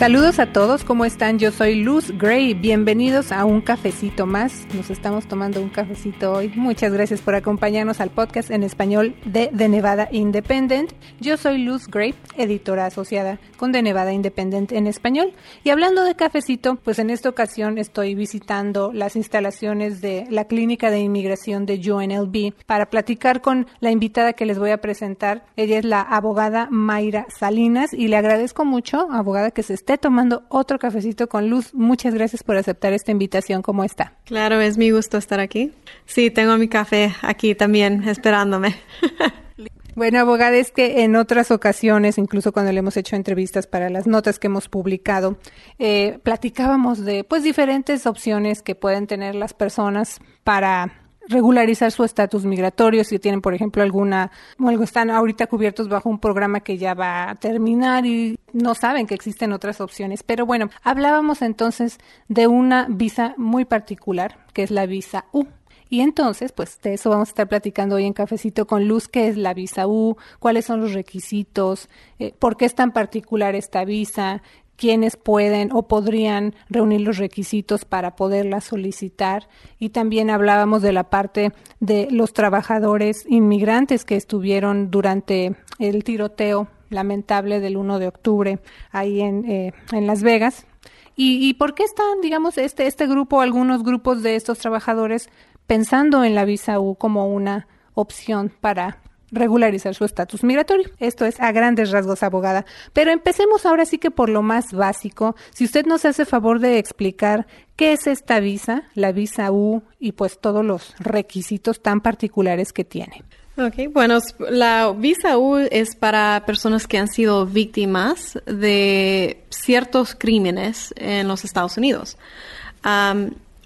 Saludos a todos, ¿cómo están? Yo soy Luz Gray, bienvenidos a un cafecito más. Nos estamos tomando un cafecito hoy. Muchas gracias por acompañarnos al podcast en español de The Nevada Independent. Yo soy Luz Gray, editora asociada con The Nevada Independent en español. Y hablando de cafecito, pues en esta ocasión estoy visitando las instalaciones de la Clínica de Inmigración de UNLV para platicar con la invitada que les voy a presentar. Ella es la abogada Mayra Salinas y le agradezco mucho, abogada, que se esté tomando otro cafecito con Luz. Muchas gracias por aceptar esta invitación. ¿Cómo está? Claro, es mi gusto estar aquí. Sí, tengo mi café aquí también esperándome. Bueno, abogada, es que en otras ocasiones, incluso cuando le hemos hecho entrevistas para las notas que hemos publicado, eh, platicábamos de pues diferentes opciones que pueden tener las personas para regularizar su estatus migratorio, si tienen, por ejemplo, alguna, algo están ahorita cubiertos bajo un programa que ya va a terminar y no saben que existen otras opciones. Pero bueno, hablábamos entonces de una visa muy particular, que es la visa U. Y entonces, pues de eso vamos a estar platicando hoy en Cafecito con Luz, qué es la visa U, cuáles son los requisitos, eh, por qué es tan particular esta visa, quiénes pueden o podrían reunir los requisitos para poderla solicitar. Y también hablábamos de la parte de los trabajadores inmigrantes que estuvieron durante el tiroteo lamentable del 1 de octubre ahí en, eh, en Las Vegas. ¿Y, ¿Y por qué están, digamos, este, este grupo, algunos grupos de estos trabajadores pensando en la visa U como una opción para regularizar su estatus migratorio. Esto es a grandes rasgos, abogada. Pero empecemos ahora sí que por lo más básico. Si usted nos hace favor de explicar qué es esta visa, la visa U y pues todos los requisitos tan particulares que tiene. Ok, bueno, la visa U es para personas que han sido víctimas de ciertos crímenes en los Estados Unidos.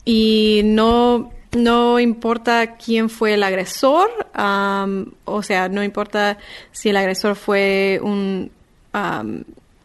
y no no importa quién fue el agresor, o sea, no importa si el agresor fue un,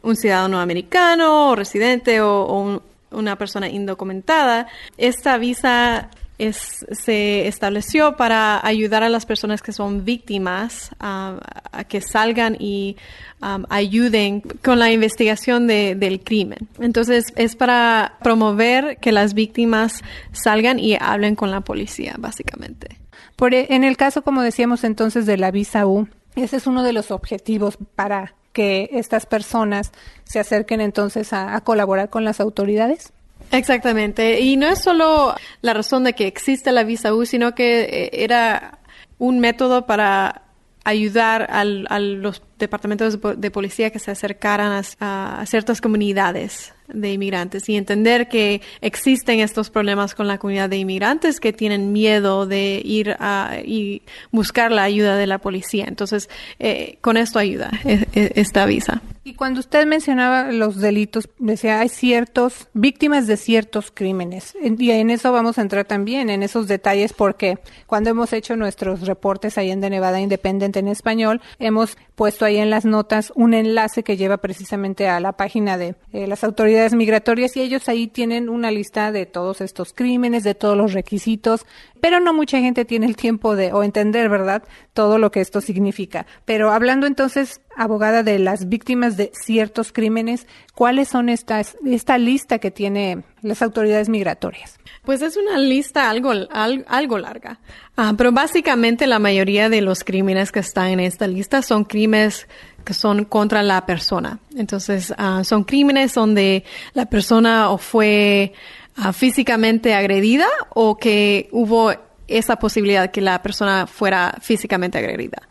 un ciudadano americano o residente o, una persona indocumentada. Esta visa es, se estableció para ayudar a las personas que son víctimas a que salgan y Um, ayuden con la investigación de, del crimen. Entonces, es para promover que las víctimas salgan y hablen con la policía, básicamente. Por, e, en el caso, como decíamos entonces, de la visa U, ese es uno de los objetivos para que estas personas se acerquen entonces a, a colaborar con las autoridades. Exactamente. Y no es solo la razón de que existe la visa U, sino que eh, era un método para ayudar al, a los departamentos de policía que se acercaran a, ciertas comunidades de inmigrantes y entender que existen estos problemas con la comunidad de inmigrantes que tienen miedo de ir a y buscar la ayuda de la policía. Entonces, eh, con esto ayuda e, e, esta visa. Y cuando usted mencionaba los delitos, decía, hay ciertos víctimas de ciertos crímenes. Y en eso vamos a entrar también, en esos detalles, porque cuando hemos hecho nuestros reportes ahí en de Nevada Independent en español, hemos puesto ahí en las notas un enlace que lleva precisamente a la página de eh, las autoridades migratorias y ellos ahí tienen una lista de todos estos crímenes, de todos los requisitos, pero no mucha gente tiene el tiempo de o entender, ¿verdad?, todo lo que esto significa. Pero hablando entonces, abogada de las víctimas de ciertos crímenes, ¿cuáles son estas esta lista que tiene las autoridades migratorias? Pues es una lista algo, algo larga, ah, pero básicamente la mayoría de los crímenes que están en esta lista son crímenes que son contra la persona. Entonces, ah, son crímenes donde la persona o fue ah, físicamente agredida o que hubo esa posibilidad que la persona fuera físicamente agredida.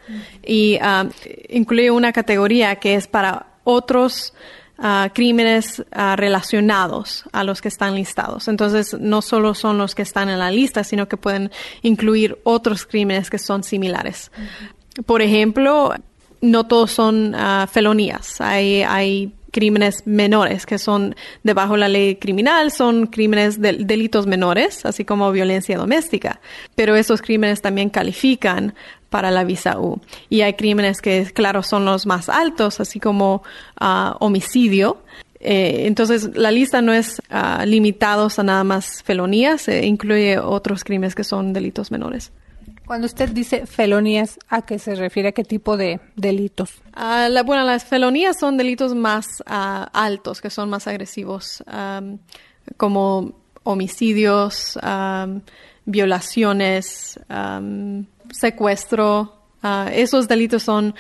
Y incluye una categoría que es para otros crímenes relacionados a los que están listados. Entonces, no solo son los que están en la lista, sino que pueden incluir otros crímenes que son similares. Por ejemplo, no todos son ah, felonías. Hay, hay crímenes menores que son debajo de la ley criminal, son crímenes de delitos menores, así como violencia doméstica. Pero esos crímenes también califican para la visa U. Y hay crímenes que, claro, son los más altos, así como uh, homicidio. Eh, entonces, la lista no es uh, limitados a nada más felonías, incluye otros crímenes que son delitos menores. Cuando usted dice felonías, ¿a qué se refiere? ¿A qué tipo de delitos? Ah, bueno, las felonías son delitos más ah, altos, que son más agresivos, como homicidios, violaciones, secuestro. Ah, esos delitos son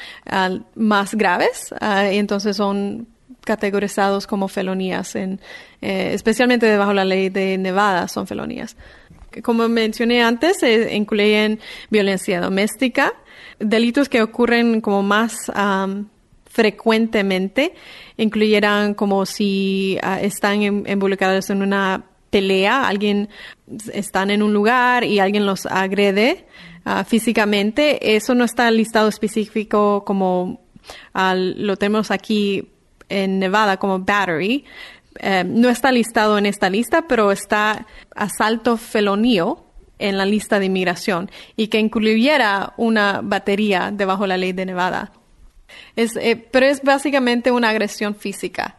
más graves y entonces son categorizados como felonías, en, eh, especialmente debajo de la ley de Nevada son felonías. Como mencioné antes, incluyen violencia doméstica, delitos que ocurren como más frecuentemente, incluyeran como si ah, están involucrados en una pelea, alguien están en un lugar y alguien los agrede ah, físicamente, eso no está listado específico como lo tenemos aquí en Nevada como battery. Eh, no está listado en esta lista, pero está asalto felonío en la lista de inmigración y que incluyera una batería debajo de la ley de Nevada. Es, eh, pero es básicamente una agresión física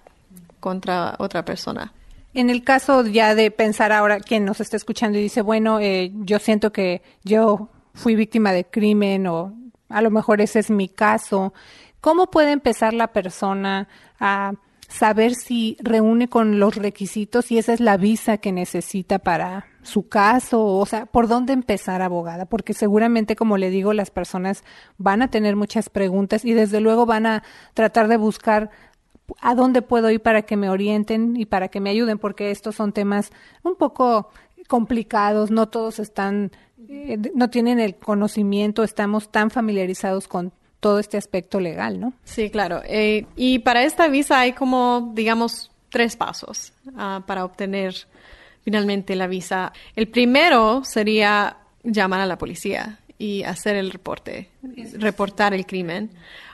contra otra persona. En el caso ya de pensar ahora quien nos está escuchando y dice, bueno, eh, yo siento que yo fui víctima de crimen o a lo mejor ese es mi caso, ¿cómo puede empezar la persona a saber si reúne con los requisitos y esa es la visa que necesita para su caso, o sea, por dónde empezar abogada, porque seguramente, como le digo, las personas van a tener muchas preguntas y desde luego van a tratar de buscar a dónde puedo ir para que me orienten y para que me ayuden, porque estos son temas un poco complicados, no todos están, eh, no tienen el conocimiento, estamos tan familiarizados con todo este aspecto legal, ¿no? Sí, claro. Eh, y para esta visa hay como, digamos, tres pasos ah, para obtener finalmente la visa. El primero sería llamar a la policía y hacer el reporte, reportar el crimen,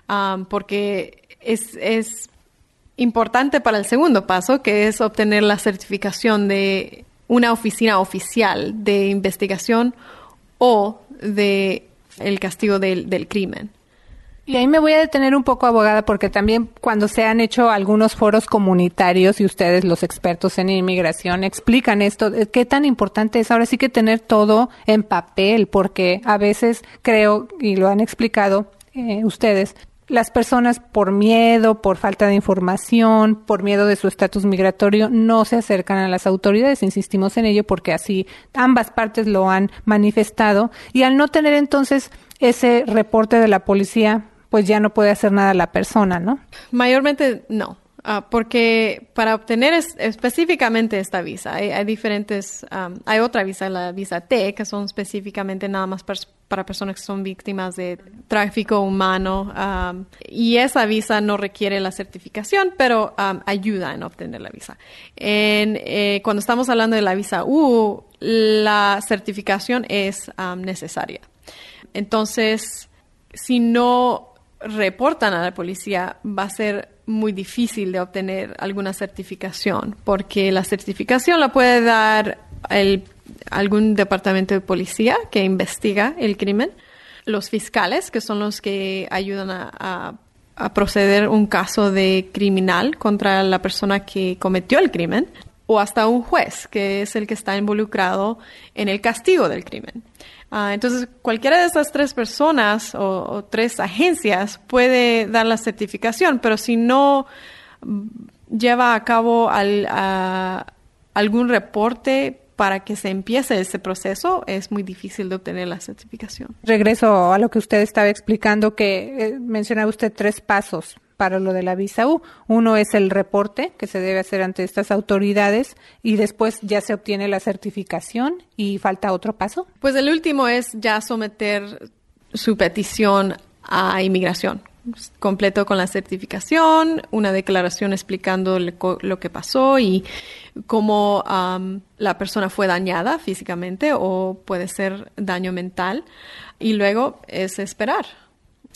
ah, porque es, es importante para el segundo paso, que es obtener la certificación de una oficina oficial de investigación o de el castigo del, del crimen. Y ahí me voy a detener un poco, abogada, porque también cuando se han hecho algunos foros comunitarios y ustedes, los expertos en inmigración, explican esto, qué tan importante es ahora sí que tener todo en papel, porque a veces creo, y lo han explicado eh, ustedes, las personas por miedo, por falta de información, por miedo de su estatus migratorio, no se acercan a las autoridades. Insistimos en ello porque así ambas partes lo han manifestado. Y al no tener entonces ese reporte de la policía, pues ya no puede hacer nada la persona, ¿no? Mayormente no. Ah, porque para obtener específicamente esta visa, hay, diferentes, hay otra visa, la visa T, que son específicamente nada más para personas que son víctimas de tráfico humano, y esa visa no requiere la certificación, pero ayuda en obtener la visa. En, eh, cuando estamos hablando de la visa U, la certificación es necesaria. Entonces, si no reportan a la policía, va a ser muy difícil de obtener alguna certificación, porque la certificación la puede dar el, algún departamento de policía que investiga el crimen, los fiscales, que son los que ayudan a, a proceder un caso de criminal contra la persona que cometió el crimen, o hasta un juez, que es el que está involucrado en el castigo del crimen. Ah, entonces, cualquiera de esas tres personas o, tres agencias puede dar la certificación, pero si no lleva a cabo algún reporte para que se empiece ese proceso, es muy difícil de obtener la certificación. Regreso a lo que usted estaba explicando, que eh, mencionaba usted tres pasos para lo de la visa U. Uno es el reporte que se debe hacer ante estas autoridades y después ya se obtiene la certificación y falta otro paso. Pues el último es ya someter su petición a inmigración, completo con la certificación, una declaración explicando lo que pasó y cómo la persona fue dañada físicamente o puede ser daño mental. Y luego es esperar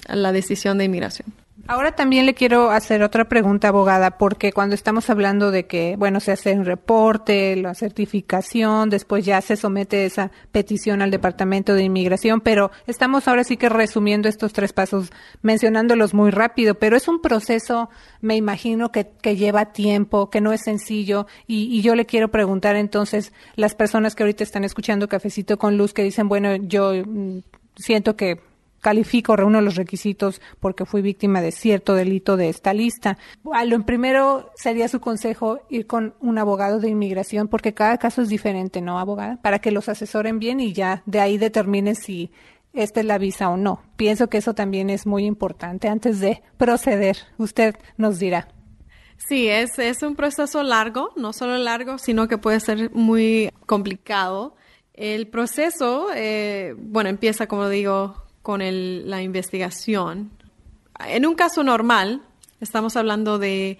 la decisión de inmigración. Ahora también le quiero hacer otra pregunta, abogada, porque cuando estamos hablando de que, bueno, se hace un reporte, la certificación, después ya se somete esa petición al Departamento de Inmigración, pero estamos ahora sí que resumiendo estos tres pasos, mencionándolos muy rápido, pero es un proceso, me imagino, que, que lleva tiempo, que no es sencillo, y, y yo le quiero preguntar entonces, las personas que ahorita están escuchando Cafecito con Luz, que dicen, bueno, yo mm, siento que califico, reúno los requisitos porque fui víctima de cierto delito de esta lista. A lo primero sería su consejo ir con un abogado de inmigración porque cada caso es diferente, ¿no, abogada? Para que los asesoren bien y ya de ahí determine si esta es la visa o no. Pienso que eso también es muy importante antes de proceder. Usted nos dirá. Sí, es, es un proceso largo, no solo largo, sino que puede ser muy complicado. El proceso, eh, bueno, empieza, como digo, con la investigación. En un caso normal, estamos hablando de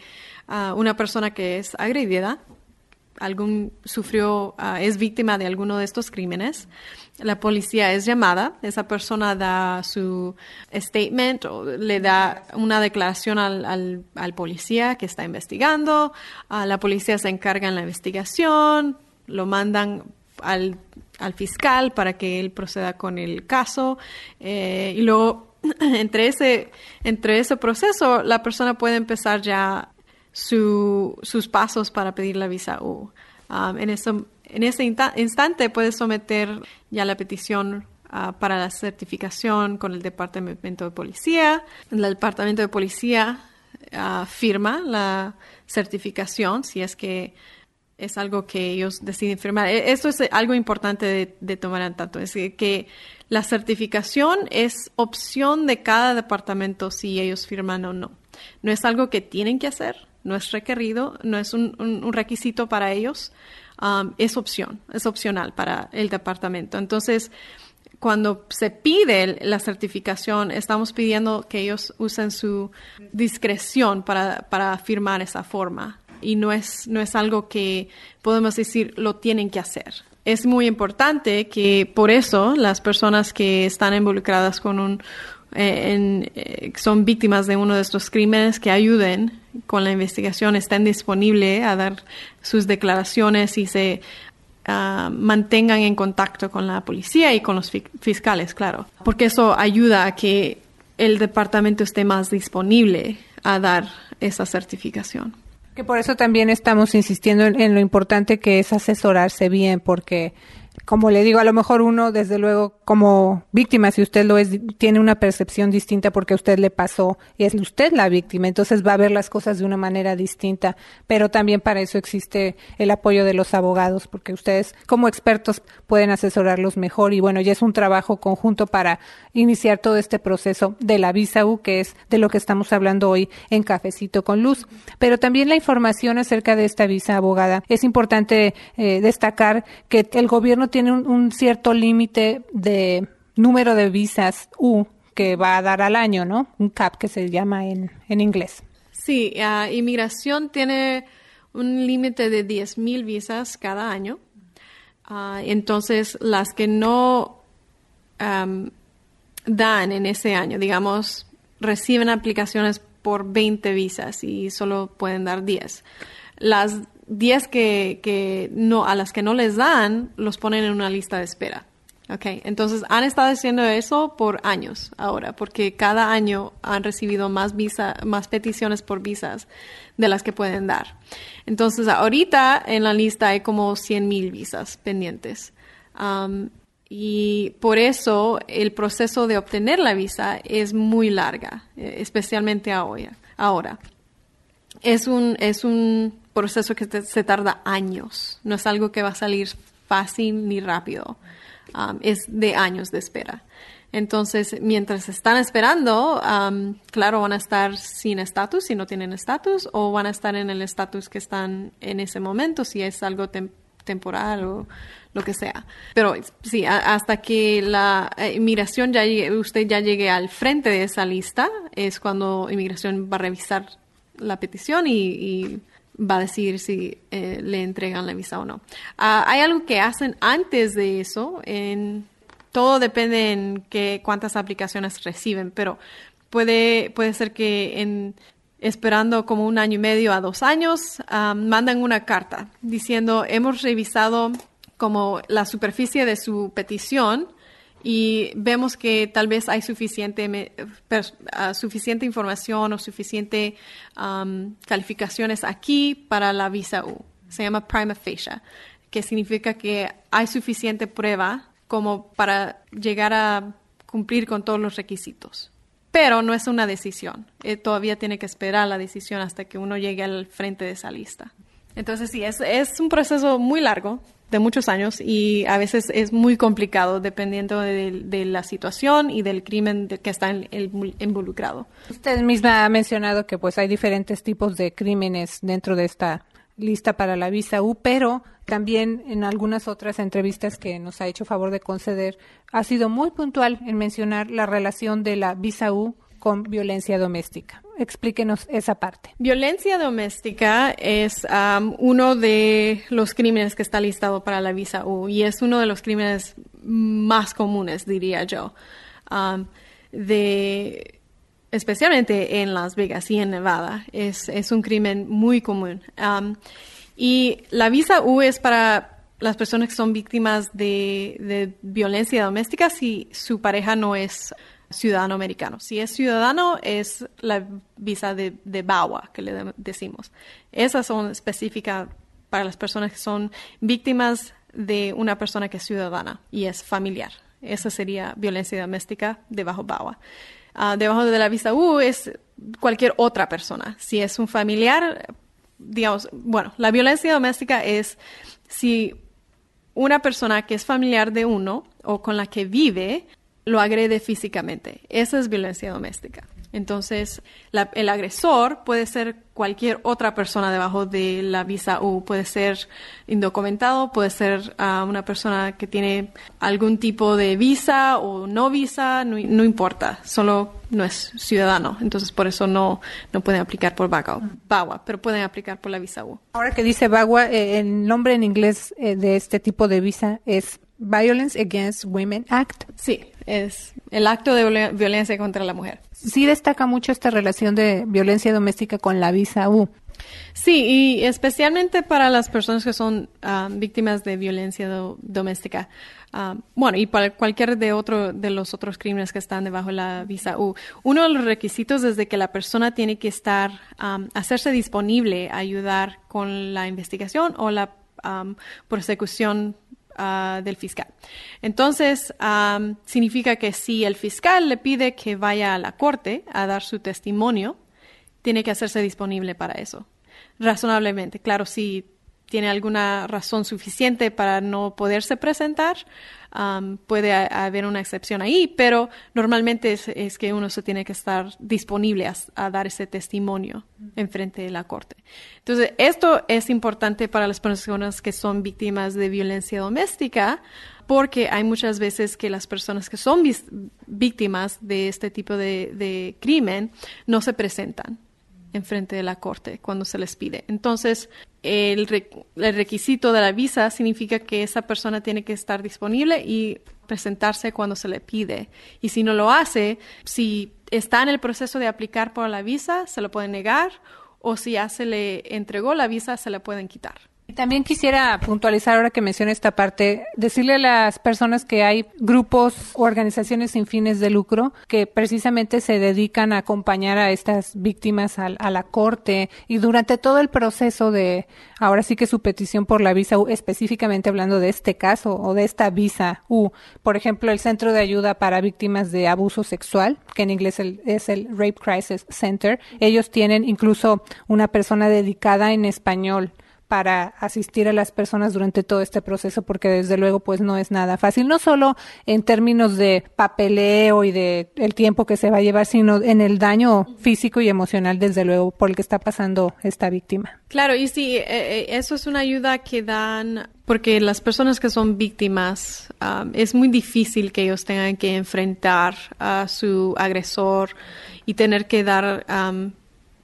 ah, una persona que es agredida, algún sufrió, ah, es víctima de alguno de estos crímenes. La policía es llamada, esa persona da su statement o le da una declaración al, al, policía que está investigando. Ah, la policía se encarga en la investigación, lo mandan al, al fiscal para que él proceda con el caso eh, y luego entre ese, entre ese proceso la persona puede empezar ya su, sus pasos para pedir la visa U. Um, en, eso, en ese instante puede someter ya la petición uh, para la certificación con el Departamento de Policía. El Departamento de Policía uh, firma la certificación si es que es algo que ellos deciden firmar. E, esto es algo importante de, tomar en tanto, es que la certificación es opción de cada departamento si ellos firman o no. No es algo que tienen que hacer, no es requerido, no es un, requisito para ellos, um, es opción, es opcional para el departamento. Entonces, cuando se pide la certificación, estamos pidiendo que ellos usen su discreción para, para firmar esa forma y no es, no es algo que podemos decir lo tienen que hacer. Es muy importante que por eso las personas que están involucradas con un, eh, eh, son víctimas de uno de estos crímenes que ayuden con la investigación, estén disponibles a dar sus declaraciones y se ah, mantengan en contacto con la policía y con los fiscales, claro, porque eso ayuda a que el departamento esté más disponible a dar esa certificación. Que por eso también estamos insistiendo en, lo importante que es asesorarse bien, porque como le digo, a lo mejor uno, desde luego, como víctima, si usted lo es, tiene una percepción distinta porque a usted le pasó y es usted la víctima, entonces va a ver las cosas de una manera distinta, pero también para eso existe el apoyo de los abogados, porque ustedes como expertos pueden asesorarlos mejor y bueno, ya es un trabajo conjunto para iniciar todo este proceso de la visa U, que es de lo que estamos hablando hoy en Cafecito con Luz, pero también la información acerca de esta visa abogada. Es importante eh, destacar que el gobierno tiene un, cierto límite de número de visas U que va a dar al año, ¿no? Un CAP que se llama en, en inglés. Sí, inmigración tiene un límite de 10.000 visas cada año. Ah, entonces, las que no dan en ese año, digamos, reciben aplicaciones por 20 visas y solo pueden dar 10. Las 10 que, que no, a las que no les dan, los ponen en una lista de espera. Okay, entonces han estado haciendo eso por años ahora, porque cada año han recibido más visa, más peticiones por visas de las que pueden dar. Entonces ahorita en la lista hay como 100 mil visas pendientes. Um, y por eso el proceso de obtener la visa es muy larga, eh, especialmente ahora. ahora. Es un, es un proceso que se tarda años, no es algo que va a salir fácil ni rápido, um, es de años de espera. Entonces, mientras están esperando, um, claro, van a estar sin estatus si no tienen estatus o van a estar en el estatus que están en ese momento si es algo temporal o lo que sea. Pero sí, hasta que la eh, inmigración ya usted ya llegue al frente de esa lista, es cuando inmigración va a revisar la petición y va a decir si eh, le entregan la visa o no. Ah, hay algo que hacen antes de eso, todo depende en qué, cuántas aplicaciones reciben, pero puede, puede ser que en, esperando como un año y medio a dos años, ah, mandan una carta diciendo hemos revisado como la superficie de su petición y vemos que tal vez hay suficiente, ah, suficiente información o suficiente calificaciones aquí para la visa U. Se llama prima facie, que significa que hay suficiente prueba como para llegar a cumplir con todos los requisitos. Pero no es una decisión. Eh, todavía tiene que esperar la decisión hasta que uno llegue al frente de esa lista. Entonces sí, es, es un proceso muy largo, de muchos años, y a veces es muy complicado dependiendo de, la situación y del crimen que está involucrado. Usted misma ha mencionado que pues hay diferentes tipos de crímenes dentro de esta lista para la visa U, pero también en algunas otras entrevistas que nos ha hecho favor de conceder, ha sido muy puntual en mencionar la relación de la visa U con violencia doméstica. Explíquenos esa parte. Violencia doméstica es um, uno de los crímenes que está listado para la visa U y es uno de los crímenes más comunes, diría yo, um, de especialmente en Las Vegas y en Nevada. Es, es un crimen muy común. Um, y la visa U es para las personas que son víctimas de, de, violencia doméstica si su pareja no es ciudadano americano. Si es ciudadano, es la visa de, BAWA, que le decimos. Esas son específicas para las personas que son víctimas de una persona que es ciudadana y es familiar. Esa sería violencia doméstica debajo BAWA. Ah, debajo de la visa U es cualquier otra persona. Si es un familiar, digamos, bueno, la violencia doméstica es si una persona que es familiar de uno o con la que vive lo agrede físicamente. Esa es violencia doméstica. Entonces, el agresor puede ser cualquier otra persona debajo de la visa U. Puede ser indocumentado, puede ser ah, una persona que tiene algún tipo de visa o no visa, no, importa, solo no es ciudadano. Entonces, por eso no, no pueden aplicar por BAWA, pero pueden aplicar por la visa U. Ahora que dice BAWA, eh, el nombre en inglés eh, de este tipo de visa es Violence Against Women Act. Sí, es el acto de violencia contra la mujer. Sí destaca mucho esta relación de violencia doméstica con la visa U. Sí, y especialmente para las personas que son ah, víctimas de violencia doméstica. Ah, bueno, y para cualquier de otro de los otros crímenes que están debajo de la visa U. Uno de los requisitos es de que la persona tiene que estar, hacerse disponible a ayudar con la investigación o la persecución Ah, del fiscal. Entonces, significa que si el fiscal le pide que vaya a la corte a dar su testimonio, tiene que hacerse disponible para eso. Razonablemente. Claro, si tiene alguna razón suficiente para no poderse presentar, puede haber una excepción ahí, pero normalmente es, que uno se tiene que estar disponible a, dar ese testimonio en frente de la corte. Entonces, esto es importante para las personas que son víctimas de violencia doméstica, porque hay muchas veces que las personas que son víctimas de este tipo de crimen no se presentan en frente de la corte cuando se les pide. Entonces, el, requisito de la visa significa que esa persona tiene que estar disponible y presentarse cuando se le pide. Y si no lo hace, si está en el proceso de aplicar por la visa, se lo pueden negar o si ya se le entregó la visa, se la pueden quitar. También quisiera puntualizar ahora que menciona esta parte, decirle a las personas que hay grupos o organizaciones sin fines de lucro que precisamente se dedican a acompañar a estas víctimas a, la corte y durante todo el proceso de, ahora sí que su petición por la visa U, específicamente hablando de este caso o de esta visa U, por ejemplo, el Centro de Ayuda para Víctimas de Abuso Sexual, que en inglés es el Rape Crisis Center, ellos tienen incluso una persona dedicada en español para asistir a las personas durante todo este proceso porque desde luego pues no es nada fácil, no solo en términos de papeleo y de el tiempo que se va a llevar, sino en el daño físico y emocional desde luego por el que está pasando esta víctima. Claro, y sí, eh, eh, eso es una ayuda que dan porque las personas que son víctimas um, es muy difícil que ellos tengan que enfrentar a su agresor y tener que dar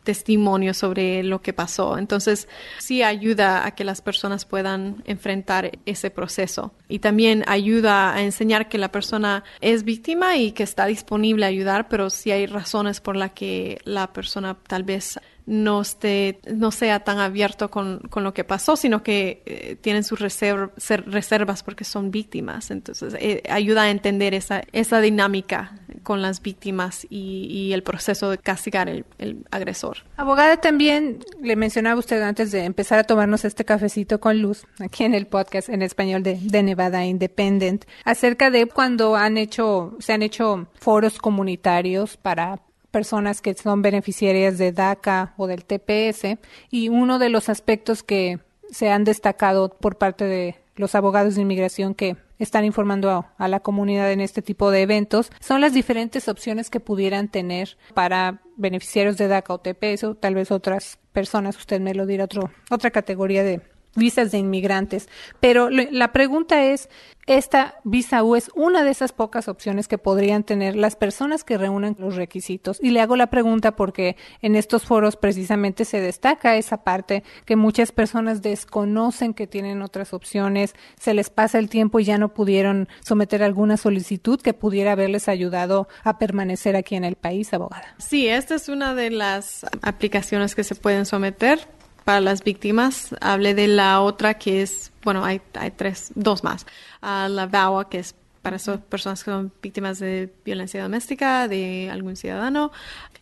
testimonio sobre lo que pasó. Entonces, sí ayuda a que las personas puedan enfrentar ese proceso. Y también ayuda a enseñar que la persona es víctima y que está disponible a ayudar, pero si hay razones por las que la persona tal vez no esté, no sea tan abierto con, con lo que pasó, sino que eh, tienen sus reservas porque son víctimas. Entonces, eh, ayuda a entender esa, esa dinámica con las víctimas y, el proceso de castigar el, el, agresor. Abogada, también le mencionaba usted antes de empezar a tomarnos este cafecito con luz, aquí en el podcast en español de, de Nevada Independent, acerca de cuando han hecho, se han hecho foros comunitarios para personas que son beneficiarias de DACA o del TPS y uno de los aspectos que se han destacado por parte de los abogados de inmigración que están informando a, la comunidad en este tipo de eventos son las diferentes opciones que pudieran tener para beneficiarios de DACA o TPS o tal vez otras personas, usted me lo dirá, otro, otra categoría de, visas de inmigrantes. Pero la pregunta es, esta visa U es una de esas pocas opciones que podrían tener las personas que reúnen los requisitos. Y le hago la pregunta porque en estos foros precisamente se destaca esa parte que muchas personas desconocen que tienen otras opciones, se les pasa el tiempo y ya no pudieron someter alguna solicitud que pudiera haberles ayudado a permanecer aquí en el país, abogada. Sí, esta es una de las aplicaciones que se pueden someter para las víctimas. Hablé de la otra que es, bueno, hay, hay tres, dos más. Uh, la VAWA, que es para esas personas que son víctimas de violencia doméstica, de algún ciudadano.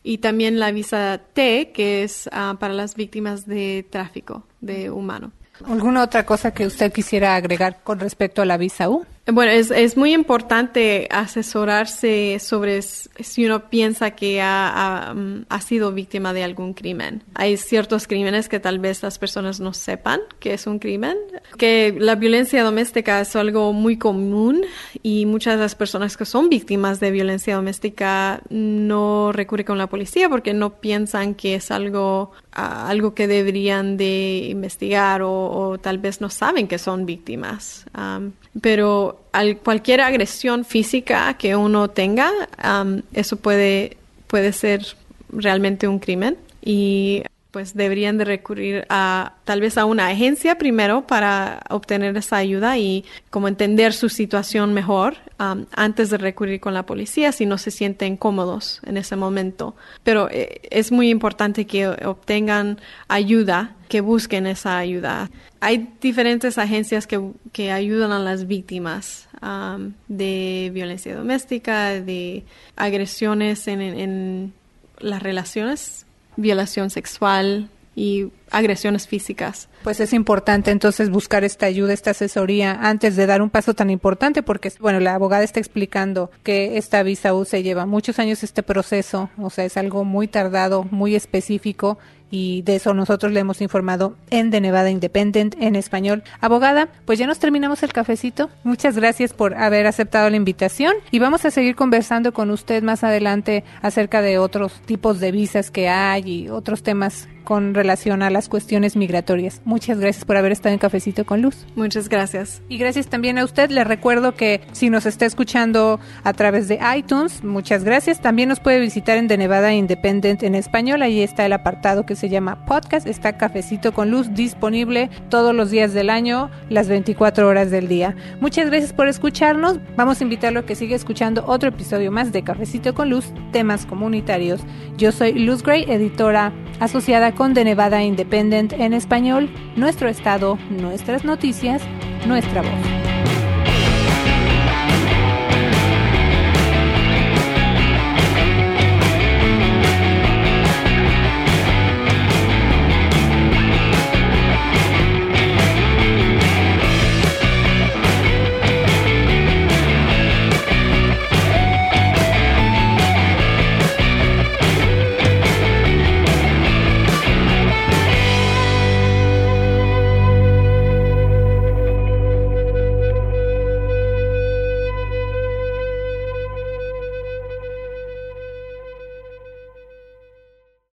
Y también la visa T, que es ah, para las víctimas de tráfico de humano. ¿Alguna otra cosa que usted quisiera agregar con respecto a la visa U? Bueno, es, es muy importante asesorarse sobre si uno piensa que ha, ha, sido víctima de algún crimen. Hay ciertos crímenes que tal vez las personas no sepan que es un crimen, que la violencia doméstica es algo muy común y muchas de las personas que son víctimas de violencia doméstica no recurren con la policía porque no piensan que es algo, algo que deberían de investigar o, tal vez no saben que son víctimas. Pero al, cualquier agresión física que uno tenga, eso puede, puede ser realmente un crimen y pues deberían de recurrir a tal vez a una agencia primero para obtener esa ayuda y como entender su situación mejor antes de recurrir con la policía si no se sienten cómodos en ese momento. Pero eh, es muy importante que obtengan ayuda, que busquen esa ayuda. Hay diferentes agencias que, que ayudan a las víctimas de violencia doméstica, de agresiones en, en las relaciones violación sexual y agresiones físicas. Pues es importante entonces buscar esta ayuda, esta asesoría antes de dar un paso tan importante porque, bueno, la abogada está explicando que esta visa se lleva muchos años este proceso, o sea, es algo muy tardado, muy específico y de eso nosotros le hemos informado en The Nevada Independent en español. Abogada, pues ya nos terminamos el cafecito. Muchas gracias por haber aceptado la invitación y vamos a seguir conversando con usted más adelante acerca de otros tipos de visas que hay y otros temas con relación a las cuestiones migratorias. Muchas gracias por haber estado en Cafecito con Luz. Muchas gracias. Y gracias también a usted. Le recuerdo que si nos está escuchando a través de iTunes, muchas gracias. También nos puede visitar en The Nevada Independent en español. Ahí está el apartado que se llama podcast. Está Cafecito con Luz disponible todos los días del año, las 24 horas del día. Muchas gracias por escucharnos. Vamos a invitarlo a que siga escuchando otro episodio más de Cafecito con Luz, temas comunitarios. Yo soy Luz Gray, editora asociada con The Nevada Independent en español, nuestro estado, nuestras noticias, nuestra voz.